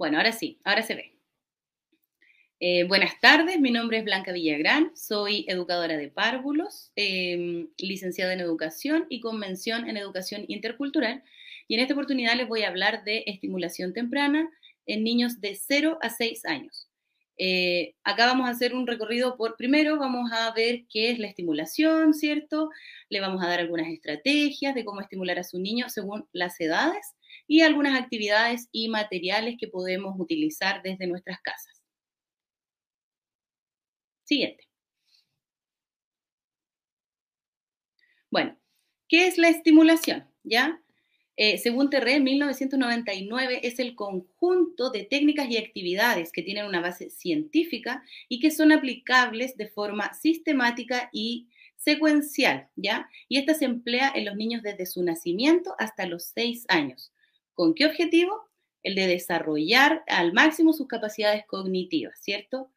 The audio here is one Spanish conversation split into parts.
Bueno, ahora sí, ahora se ve. Eh, buenas tardes, mi nombre es Blanca Villagrán, soy educadora de párvulos, em, licenciada en educación y convención en educación intercultural. Y en esta oportunidad les voy a hablar de estimulación temprana en niños de 0 a 6 años. Eh, acá vamos a hacer un recorrido por, primero vamos a ver qué es la estimulación, ¿cierto? Le vamos a dar algunas estrategias de cómo estimular a su niño según las edades y algunas actividades y materiales que podemos utilizar desde nuestras casas. Siguiente. Bueno, ¿qué es la estimulación? ¿Ya? Eh, según Terré, 1999 es el conjunto de técnicas y actividades que tienen una base científica y que son aplicables de forma sistemática y secuencial, ¿ya? Y esta se emplea en los niños desde su nacimiento hasta los seis años. ¿Con qué objetivo? El de desarrollar al máximo sus capacidades cognitivas, ¿cierto?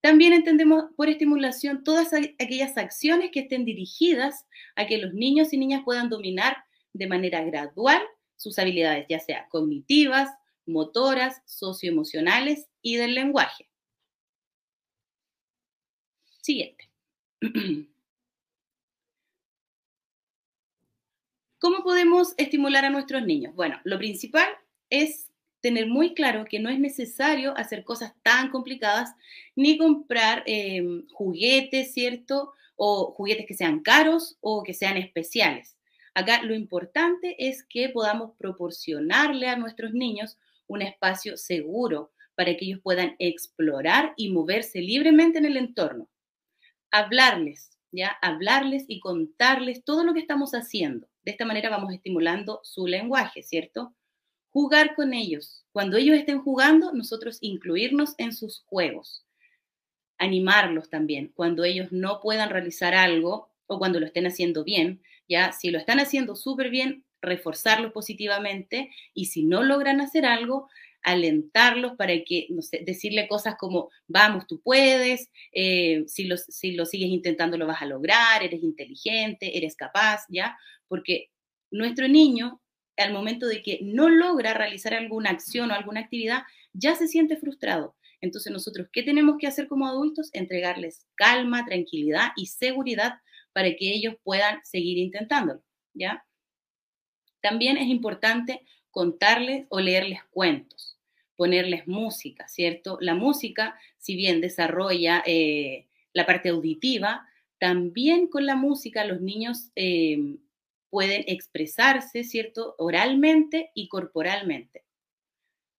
También entendemos por estimulación todas aquellas acciones que estén dirigidas a que los niños y niñas puedan dominar de manera gradual sus habilidades, ya sea cognitivas, motoras, socioemocionales y del lenguaje. Siguiente. ¿Cómo podemos estimular a nuestros niños? Bueno, lo principal es tener muy claro que no es necesario hacer cosas tan complicadas ni comprar em, juguetes, ¿cierto? O juguetes que sean caros o que sean especiales. Acá lo importante es que podamos proporcionarle a nuestros niños un espacio seguro para que ellos puedan explorar y moverse libremente en el entorno. Hablarles, ¿ya? Hablarles y contarles todo lo que estamos haciendo. De esta manera vamos estimulando su lenguaje, ¿cierto? jugar con ellos. Cuando ellos estén jugando, nosotros incluirnos en sus juegos. Animarlos también. Cuando ellos no puedan realizar algo o cuando lo estén haciendo bien, ya si lo están haciendo súper bien, reforzarlos positivamente y si no logran hacer algo, alentarlos para que, no sé, decirle cosas como, vamos, tú puedes, eh, si, lo, si lo sigues intentando lo vas a lograr, eres inteligente, eres capaz, ¿ya? Porque nuestro niño al momento de que no logra realizar alguna acción o alguna actividad, ya se siente frustrado. Entonces nosotros, ¿qué tenemos que hacer como adultos? Entregarles calma, tranquilidad y seguridad para que ellos puedan seguir intentándolo, ¿ya? También es importante contarles o leerles cuentos, ponerles música, ¿cierto? La música, si bien desarrolla eh, la parte auditiva, también con la música los niños eh, pueden expresarse, ¿cierto? Oralmente y corporalmente.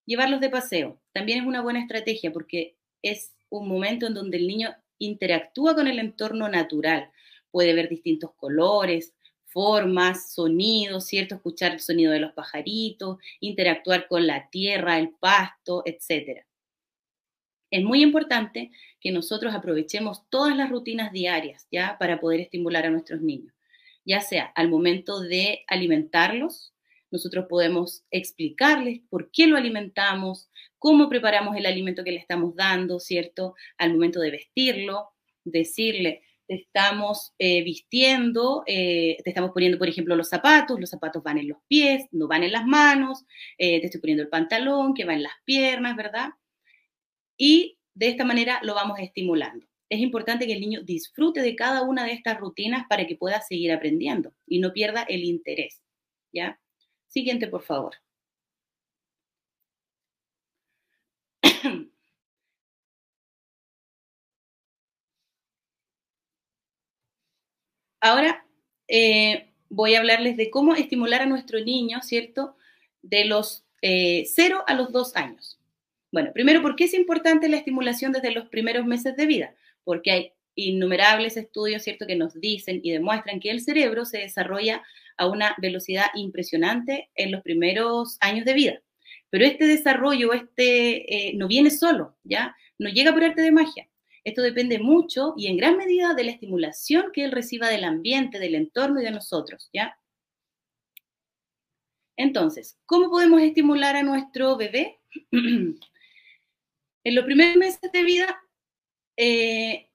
Llevarlos de paseo también es una buena estrategia porque es un momento en donde el niño interactúa con el entorno natural. Puede ver distintos colores, formas, sonidos, ¿cierto? Escuchar el sonido de los pajaritos, interactuar con la tierra, el pasto, etc. Es muy importante que nosotros aprovechemos todas las rutinas diarias, ¿ya? Para poder estimular a nuestros niños ya sea al momento de alimentarlos, nosotros podemos explicarles por qué lo alimentamos, cómo preparamos el alimento que le estamos dando, ¿cierto? Al momento de vestirlo, decirle, te estamos eh, vistiendo, eh, te estamos poniendo, por ejemplo, los zapatos, los zapatos van en los pies, no van en las manos, eh, te estoy poniendo el pantalón que va en las piernas, ¿verdad? Y de esta manera lo vamos estimulando es importante que el niño disfrute de cada una de estas rutinas para que pueda seguir aprendiendo y no pierda el interés. ¿Ya? Siguiente, por favor. Ahora eh, voy a hablarles de cómo estimular a nuestro niño, ¿cierto? De los 0 eh, a los 2 años. Bueno, primero, ¿por qué es importante la estimulación desde los primeros meses de vida? Porque hay innumerables estudios, ¿cierto?, que nos dicen y demuestran que el cerebro se desarrolla a una velocidad impresionante en los primeros años de vida. Pero este desarrollo, este, eh, no viene solo, ¿ya? No llega por arte de magia. Esto depende mucho y en gran medida de la estimulación que él reciba del ambiente, del entorno y de nosotros, ¿ya? Entonces, ¿cómo podemos estimular a nuestro bebé? en los primeros meses de vida eh,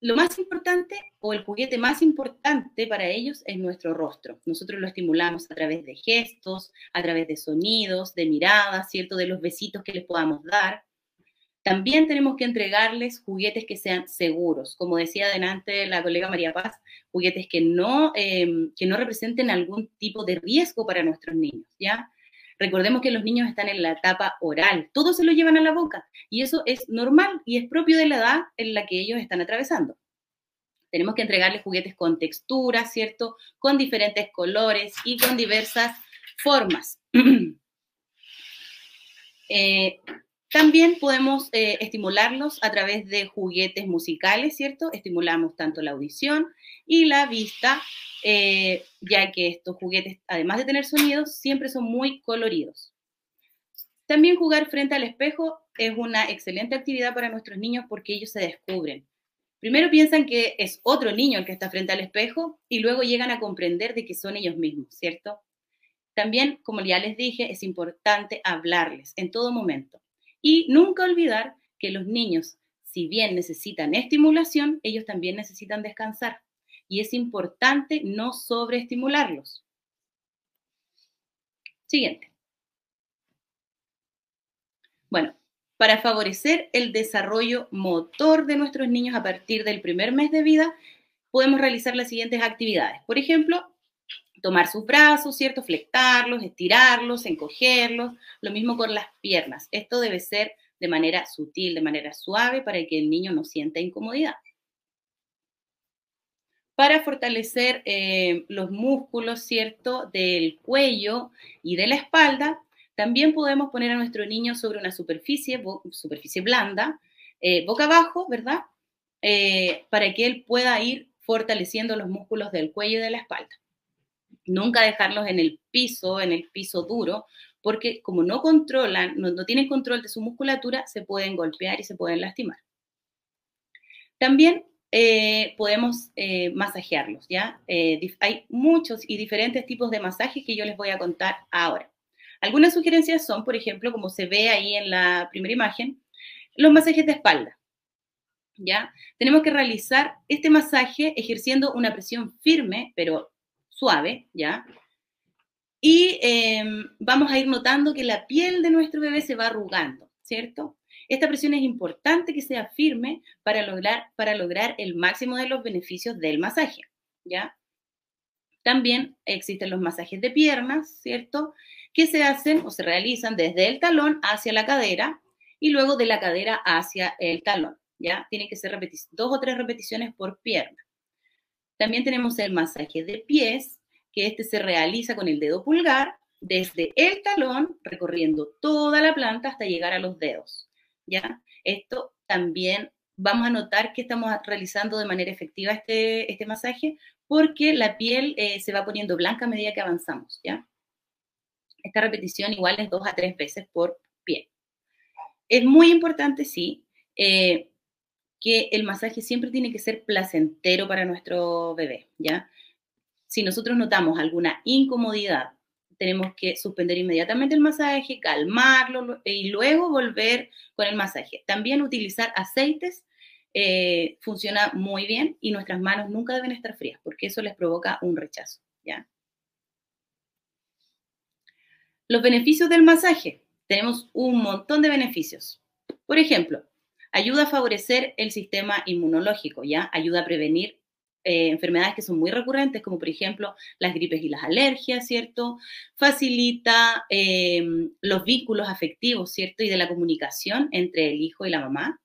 lo más importante o el juguete más importante para ellos es nuestro rostro. Nosotros lo estimulamos a través de gestos, a través de sonidos, de miradas, ¿cierto? De los besitos que les podamos dar. También tenemos que entregarles juguetes que sean seguros. Como decía adelante la colega María Paz, juguetes que no, em, que no representen algún tipo de riesgo para nuestros niños, ¿ya? Recordemos que los niños están en la etapa oral, todos se lo llevan a la boca y eso es normal y es propio de la edad en la que ellos están atravesando. Tenemos que entregarles juguetes con texturas, ¿cierto? Con diferentes colores y con diversas formas. eh, también podemos eh, estimularlos a través de juguetes musicales, ¿cierto? Estimulamos tanto la audición y la vista, eh, ya que estos juguetes, además de tener sonidos, siempre son muy coloridos. También jugar frente al espejo es una excelente actividad para nuestros niños porque ellos se descubren. Primero piensan que es otro niño el que está frente al espejo y luego llegan a comprender de que son ellos mismos, ¿cierto? También, como ya les dije, es importante hablarles en todo momento y nunca olvidar que los niños, si bien necesitan estimulación, ellos también necesitan descansar. Y es importante no sobreestimularlos. Siguiente. Bueno, para favorecer el desarrollo motor de nuestros niños a partir del primer mes de vida, podemos realizar las siguientes actividades. Por ejemplo, tomar sus brazos, ¿cierto? Flectarlos, estirarlos, encogerlos, lo mismo con las piernas. Esto debe ser de manera sutil, de manera suave, para que el niño no sienta incomodidad. Para fortalecer eh, los músculos, ¿cierto? Del cuello y de la espalda, también podemos poner a nuestro niño sobre una superficie, superficie blanda, eh, boca abajo, ¿verdad? Eh, para que él pueda ir fortaleciendo los músculos del cuello y de la espalda. Nunca dejarlos en el piso, en el piso duro, porque como no controlan, no, tienen control de su musculatura, se pueden golpear y se pueden lastimar. También eh, podemos eh, masajearlos, ¿ya? Eh, hay muchos y diferentes tipos de masajes que yo les voy a contar ahora. Algunas sugerencias son, por ejemplo, como se ve ahí en la primera imagen, los masajes de espalda. ¿Ya? Tenemos que realizar este masaje ejerciendo una presión firme, pero suave, ¿ya? Y em, vamos a ir notando que la piel de nuestro bebé se va arrugando, ¿cierto? Esta presión es importante que sea firme para lograr, el máximo de los beneficios del masaje, ¿ya? También existen los masajes de piernas, ¿cierto? Que se hacen o se realizan desde el talón hacia la cadera y luego de la cadera hacia el talón, ¿ya? Tiene que ser dos o tres repeticiones por pierna. También tenemos el masaje de pies, que este se realiza con el dedo pulgar desde el talón, recorriendo toda la planta hasta llegar a los dedos. ¿Ya? Esto también vamos a notar que estamos realizando de manera efectiva este, este masaje porque la piel eh, se va poniendo blanca a medida que avanzamos, ¿ya? Esta repetición igual es dos a tres veces por pie. Es muy importante, sí, eh, que el masaje siempre tiene que ser placentero para nuestro bebé, ¿ya? Si nosotros notamos alguna incomodidad, tenemos que suspender inmediatamente el masaje, calmarlo y luego volver con el masaje. También utilizar aceites eh, funciona muy bien y nuestras manos nunca deben estar frías porque eso les provoca un rechazo, ¿ya? Los beneficios del masaje. Tenemos un montón de beneficios. Por ejemplo, Ayuda a favorecer el sistema inmunológico, ¿ya? Ayuda a prevenir eh, enfermedades que son muy recurrentes, como por ejemplo las gripes y las alergias, ¿cierto? Facilita em, los vínculos afectivos, ¿cierto? Y de la comunicación entre el hijo y la mamá.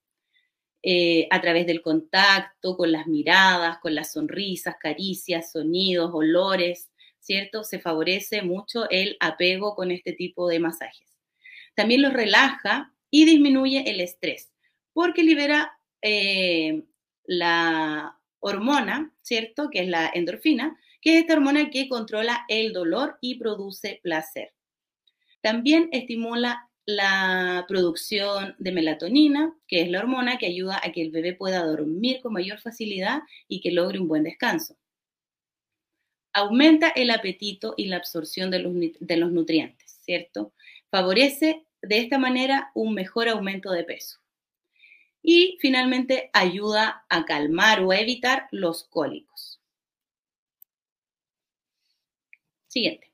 Eh, a través del contacto, con las miradas, con las sonrisas, caricias, sonidos, olores, ¿cierto? Se favorece mucho el apego con este tipo de masajes. También los relaja y disminuye el estrés porque libera eh, la hormona, ¿cierto? Que es la endorfina, que es esta hormona que controla el dolor y produce placer. También estimula la producción de melatonina, que es la hormona que ayuda a que el bebé pueda dormir con mayor facilidad y que logre un buen descanso. Aumenta el apetito y la absorción de los, de los nutrientes, ¿cierto? Favorece de esta manera un mejor aumento de peso. Y finalmente ayuda a calmar o a evitar los cólicos. Siguiente.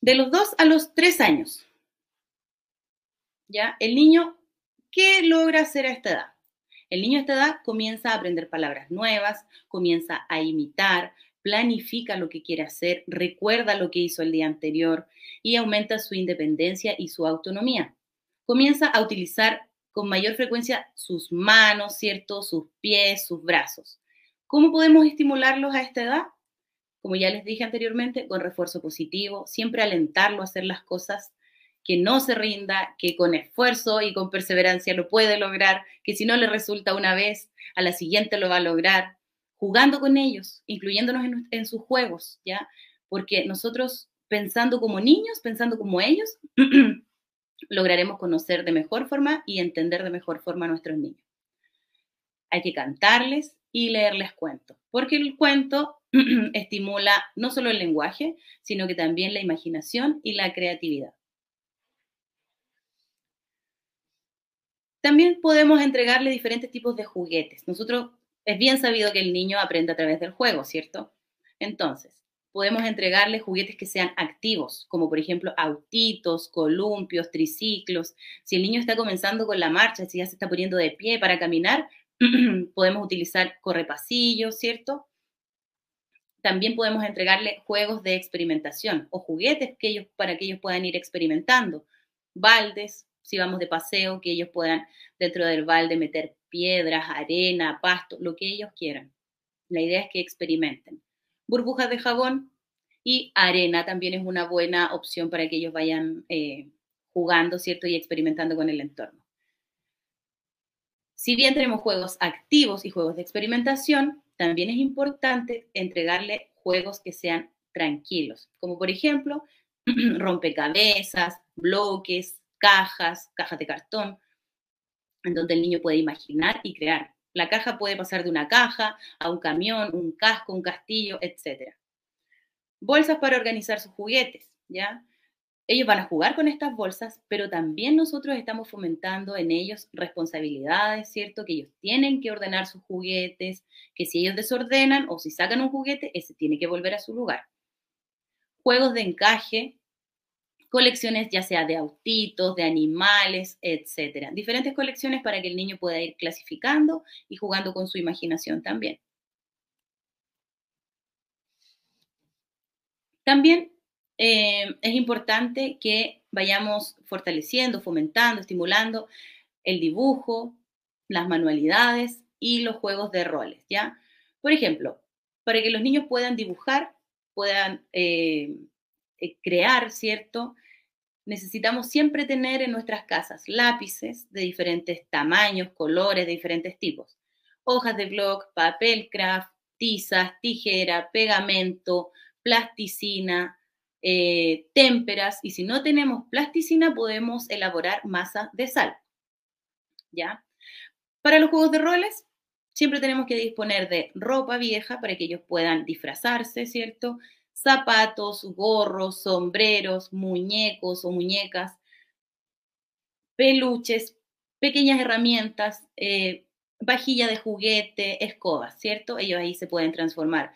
De los 2 a los 3 años, ¿ya? El niño, ¿qué logra hacer a esta edad? El niño a esta edad comienza a aprender palabras nuevas, comienza a imitar, planifica lo que quiere hacer, recuerda lo que hizo el día anterior y aumenta su independencia y su autonomía. Comienza a utilizar con mayor frecuencia sus manos, ¿cierto? Sus pies, sus brazos. ¿Cómo podemos estimularlos a esta edad? Como ya les dije anteriormente, con refuerzo positivo, siempre alentarlo a hacer las cosas, que no se rinda, que con esfuerzo y con perseverancia lo puede lograr, que si no le resulta una vez, a la siguiente lo va a lograr, jugando con ellos, incluyéndonos en, sus juegos, ¿ya? Porque nosotros pensando como niños, pensando como ellos, lograremos conocer de mejor forma y entender de mejor forma a nuestros niños. Hay que cantarles y leerles cuentos, porque el cuento estimula no solo el lenguaje, sino que también la imaginación y la creatividad. También podemos entregarle diferentes tipos de juguetes. Nosotros es bien sabido que el niño aprende a través del juego, ¿cierto? Entonces, podemos entregarle juguetes que sean activos, como por ejemplo autitos, columpios, triciclos. Si el niño está comenzando con la marcha, si ya se está poniendo de pie para caminar, podemos utilizar correpasillos, ¿cierto? También podemos entregarle juegos de experimentación o juguetes que ellos, para que ellos puedan ir experimentando. Baldes, si vamos de paseo, que ellos puedan dentro del balde meter piedras, arena, pasto, lo que ellos quieran. La idea es que experimenten. Burbujas de jabón y arena también es una buena opción para que ellos vayan eh, jugando, ¿cierto? Y experimentando con el entorno. Si bien tenemos juegos activos y juegos de experimentación, también es importante entregarle juegos que sean tranquilos, como por ejemplo rompecabezas, bloques, cajas, cajas de cartón, en donde el niño puede imaginar y crear. La caja puede pasar de una caja a un camión, un casco, un castillo, etc. Bolsas para organizar sus juguetes, ¿ya? Ellos van a jugar con estas bolsas, pero también nosotros estamos fomentando en ellos responsabilidades, ¿cierto? Que ellos tienen que ordenar sus juguetes, que si ellos desordenan o si sacan un juguete, ese tiene que volver a su lugar. Juegos de encaje, colecciones ya sea de autitos, de animales, etcétera. Diferentes colecciones para que el niño pueda ir clasificando y jugando con su imaginación también. También eh, es importante que vayamos fortaleciendo, fomentando, estimulando el dibujo, las manualidades y los juegos de roles, ¿ya? Por ejemplo, para que los niños puedan dibujar, puedan eh, eh, crear, ¿cierto? Necesitamos siempre tener en nuestras casas lápices de diferentes tamaños, colores, de diferentes tipos. Hojas de blog, papel craft, tizas, tijera, pegamento, plasticina, eh, témperas. Y si no tenemos plasticina, podemos elaborar masa de sal. ¿Ya? Para los juegos de roles, siempre tenemos que disponer de ropa vieja para que ellos puedan disfrazarse, ¿cierto? Zapatos, gorros, sombreros, muñecos o muñecas, peluches, pequeñas herramientas, eh, vajilla de juguete, escobas, ¿cierto? Ellos ahí se pueden transformar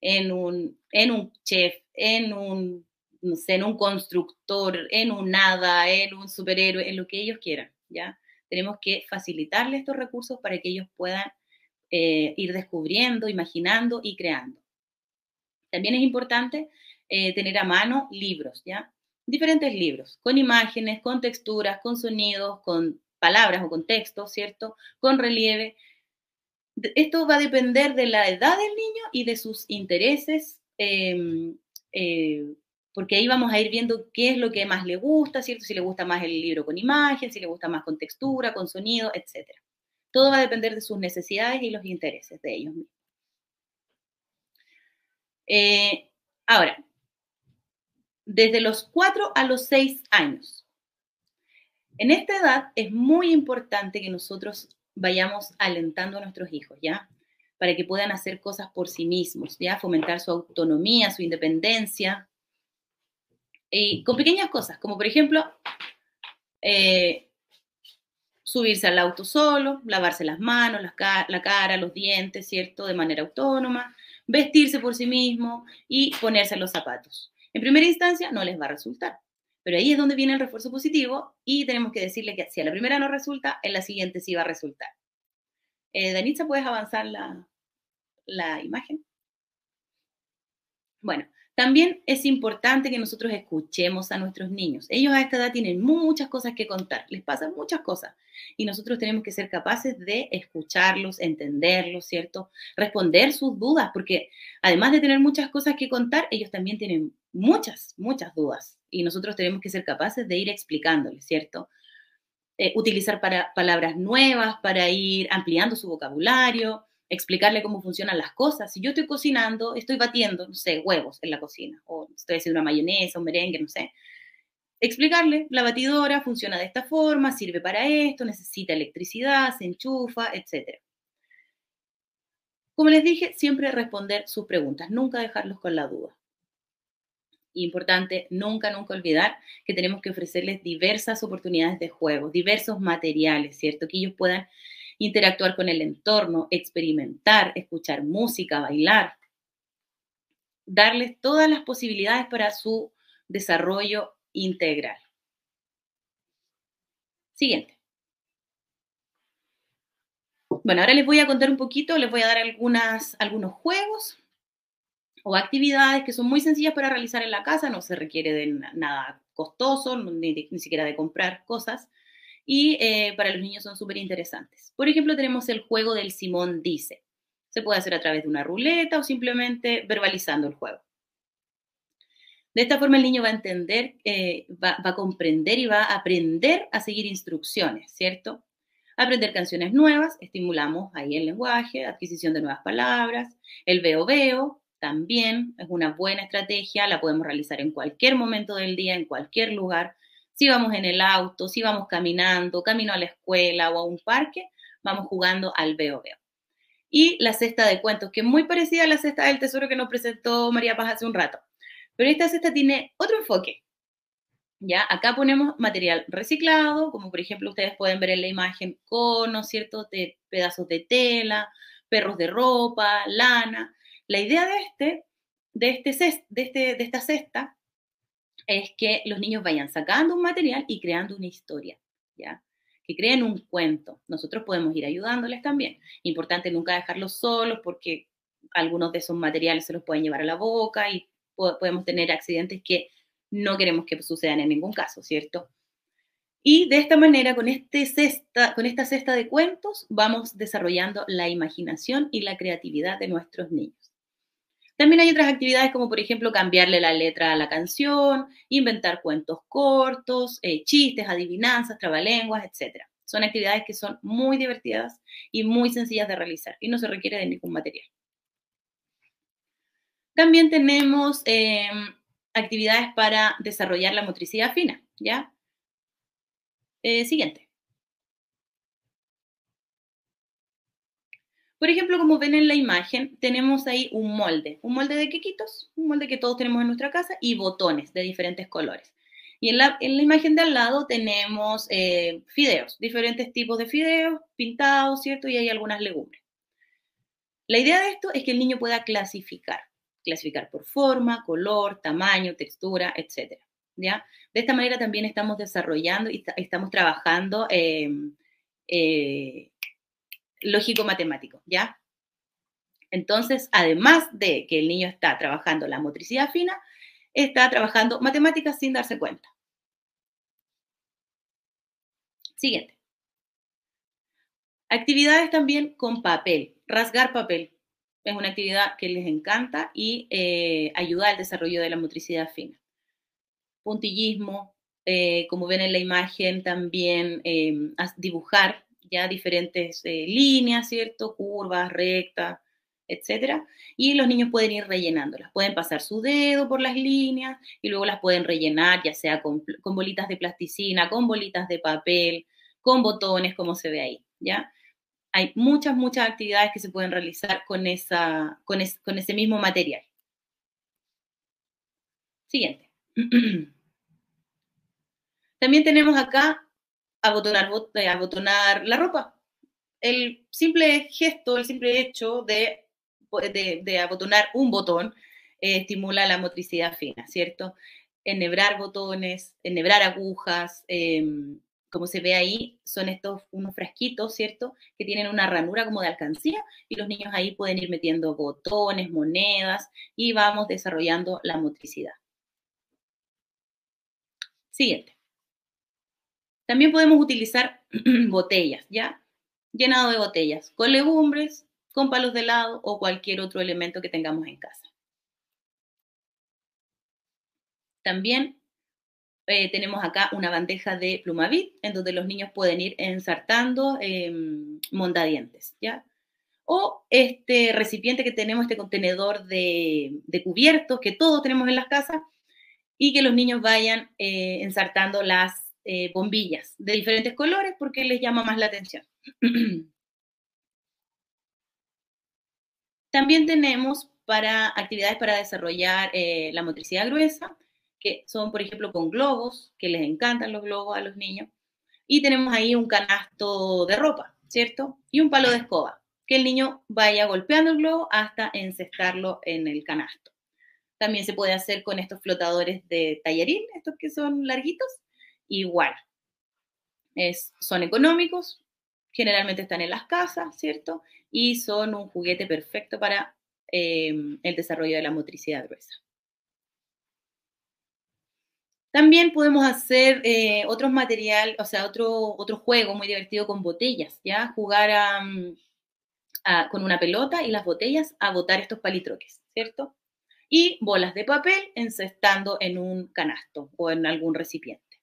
en un, en un chef, en un, en un constructor, en un nada, en un superhéroe, en lo que ellos quieran, ¿ya? Tenemos que facilitarles estos recursos para que ellos puedan eh, ir descubriendo, imaginando y creando. También es importante eh, tener a mano libros, ¿ya? Diferentes libros, con imágenes, con texturas, con sonidos, con palabras o con textos, ¿cierto? Con relieve. Esto va a depender de la edad del niño y de sus intereses, em, eh, porque ahí vamos a ir viendo qué es lo que más le gusta, ¿cierto? Si le gusta más el libro con imagen, si le gusta más con textura, con sonido, etc. Todo va a depender de sus necesidades y los intereses de ellos mismos. Eh, ahora, desde los 4 a los 6 años. En esta edad es muy importante que nosotros vayamos alentando a nuestros hijos, ¿ya? Para que puedan hacer cosas por sí mismos, ¿ya? Fomentar su autonomía, su independencia. Y con pequeñas cosas, como por ejemplo, eh, subirse al auto solo, lavarse las manos, la, cara, los dientes, ¿cierto? De manera autónoma, vestirse por sí mismo y ponerse los zapatos. En primera instancia no les va a resultar, pero ahí es donde viene el refuerzo positivo y tenemos que decirle que si a la primera no resulta, en la siguiente sí va a resultar. Eh, Danitza, ¿puedes avanzar la, la imagen? Bueno, también es importante que nosotros escuchemos a nuestros niños. Ellos a esta edad tienen muchas cosas que contar, les pasan muchas cosas y nosotros tenemos que ser capaces de escucharlos, entenderlos, ¿cierto? Responder sus dudas, porque además de tener muchas cosas que contar, ellos también tienen muchas, muchas dudas y nosotros tenemos que ser capaces de ir explicándoles, ¿cierto? Eh, utilizar para, palabras nuevas para ir ampliando su vocabulario, explicarle cómo funcionan las cosas. Si yo estoy cocinando, estoy batiendo, no sé, huevos en la cocina, o estoy haciendo una mayonesa, un merengue, no sé. Explicarle, la batidora funciona de esta forma, sirve para esto, necesita electricidad, se enchufa, etc. Como les dije, siempre responder sus preguntas, nunca dejarlos con la duda. Importante, nunca, nunca olvidar que tenemos que ofrecerles diversas oportunidades de juego, diversos materiales, ¿cierto? Que ellos puedan interactuar con el entorno, experimentar, escuchar música, bailar, darles todas las posibilidades para su desarrollo integral. Siguiente. Bueno, ahora les voy a contar un poquito, les voy a dar algunas, algunos juegos o actividades que son muy sencillas para realizar en la casa, no se requiere de nada costoso, ni, ni siquiera de comprar cosas, y eh, para los niños son súper interesantes. Por ejemplo, tenemos el juego del Simón Dice. Se puede hacer a través de una ruleta o simplemente verbalizando el juego. De esta forma el niño va a entender, eh, va, va, a comprender y va a aprender a seguir instrucciones, ¿cierto? Aprender canciones nuevas, estimulamos ahí el lenguaje, adquisición de nuevas palabras, el veo veo, también es una buena estrategia, la podemos realizar en cualquier momento del día, en cualquier lugar, si vamos en el auto, si vamos caminando, camino a la escuela o a un parque, vamos jugando al veo veo. Y la cesta de cuentos, que es muy parecida a la cesta del tesoro que nos presentó María Paz hace un rato. Pero esta cesta tiene otro enfoque. ¿Ya? Acá ponemos material reciclado, como por ejemplo ustedes pueden ver en la imagen conos, ¿cierto? De pedazos de tela, perros de ropa, lana. La idea de este, de, este, de, este, de esta cesta es que los niños vayan sacando un material y creando una historia, ¿ya? Que creen un cuento. Nosotros podemos ir ayudándoles también. Importante nunca dejarlos solos porque algunos de esos materiales se los pueden llevar a la boca y podemos tener accidentes que no queremos que sucedan en ningún caso, ¿cierto? Y de esta manera, con, este con esta cesta de cuentos, vamos desarrollando la imaginación y la creatividad de nuestros niños. También hay otras actividades como por ejemplo cambiarle la letra a la canción, inventar cuentos cortos, eh, chistes, adivinanzas, trabalenguas, etc. Son actividades que son muy divertidas y muy sencillas de realizar y no se requiere de ningún material. También tenemos em, actividades para desarrollar la motricidad fina, ¿ya? Eh, siguiente. Por ejemplo, como ven en la imagen, tenemos ahí un molde, un molde de quequitos, un molde que todos tenemos en nuestra casa, y botones de diferentes colores. Y en la, imagen de al lado tenemos eh, fideos, diferentes tipos de fideos pintados, ¿cierto? Y hay algunas legumbres. La idea de esto es que el niño pueda clasificar, clasificar por forma, color, tamaño, textura, etc. ¿ya? De esta manera también estamos desarrollando y estamos trabajando eh, eh, lógico-matemático, ¿ya? Entonces, además de que el niño está trabajando la motricidad fina, está trabajando matemáticas sin darse cuenta. Siguiente. Actividades también con papel. Rasgar papel es una actividad que les encanta y eh, ayuda al desarrollo de la motricidad fina. Puntillismo, eh, como ven en la imagen, también eh, dibujar ya diferentes eh, líneas, ¿cierto? Curvas, rectas, etcétera. Y los niños pueden ir rellenándolas. Pueden pasar su dedo por las líneas y luego las pueden rellenar, ya sea con, bolitas de plasticina, con bolitas de papel, con botones, como se ve ahí, ¿ya? Hay muchas, muchas actividades que se pueden realizar con, esa, con, con ese mismo material. Siguiente. También tenemos acá abotonar, eh, abotonar la ropa. El simple gesto, el simple hecho de, de, abotonar un botón eh, estimula la motricidad fina, ¿cierto? Enhebrar botones, enhebrar agujas, em, como se ve ahí, son estos unos frasquitos, ¿cierto? Que tienen una ranura como de alcancía y los niños ahí pueden ir metiendo botones, monedas y vamos desarrollando la motricidad. Siguiente. También podemos utilizar botellas, ¿ya? Llenado de botellas, con legumbres, con palos de helado o cualquier otro elemento que tengamos en casa. También eh, tenemos acá una bandeja de plumavit en donde los niños pueden ir ensartando eh, mondadientes, ¿ya? O este recipiente que tenemos, este contenedor de, cubiertos que todos tenemos en las casas y que los niños vayan eh, ensartando las eh, bombillas de diferentes colores porque les llama más la atención. También tenemos para actividades para desarrollar la motricidad gruesa, son, por ejemplo, con globos, que les encantan los globos a los niños. Y tenemos ahí un canasto de ropa, ¿cierto? Y un palo de escoba, que el niño vaya golpeando el globo hasta encestarlo en el canasto. También se puede hacer con estos flotadores de tallarín, estos que son larguitos, igual. Es, son económicos, generalmente están en las casas, ¿cierto? Y son un juguete perfecto para eh, el desarrollo de la motricidad gruesa. También podemos hacer eh, otros material, o sea, otro, otro juego muy divertido con botellas, ¿ya? Jugar mm, con una pelota y las botellas a botar estos palitroques, ¿cierto? Y bolas de papel encestando en un canasto o en algún recipiente.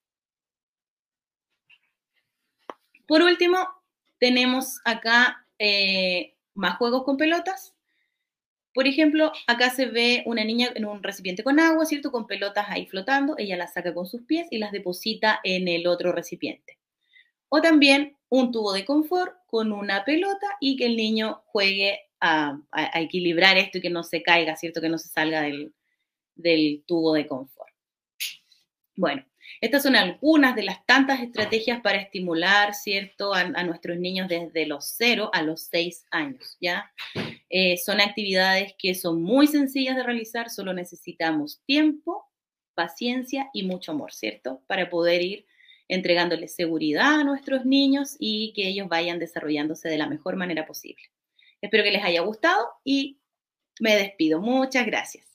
Por último, tenemos acá eh, más juegos con pelotas por ejemplo, acá se ve una niña en un recipiente con agua, ¿cierto? Con pelotas ahí flotando, ella las saca con sus pies y las deposita en el otro recipiente. O también un tubo de confort con una pelota y que el niño juegue a, equilibrar esto y que no se caiga, ¿cierto? Que no se salga del, tubo de confort. Bueno, estas son algunas de las tantas estrategias para estimular, ¿cierto?, a, nuestros niños desde los 0 a los 6 años, ¿ya? Eh, son actividades que son muy sencillas de realizar, solo necesitamos tiempo, paciencia y mucho amor, ¿cierto?, para poder ir entregándoles seguridad a nuestros niños y que ellos vayan desarrollándose de la mejor manera posible. Espero que les haya gustado y me despido. Muchas gracias.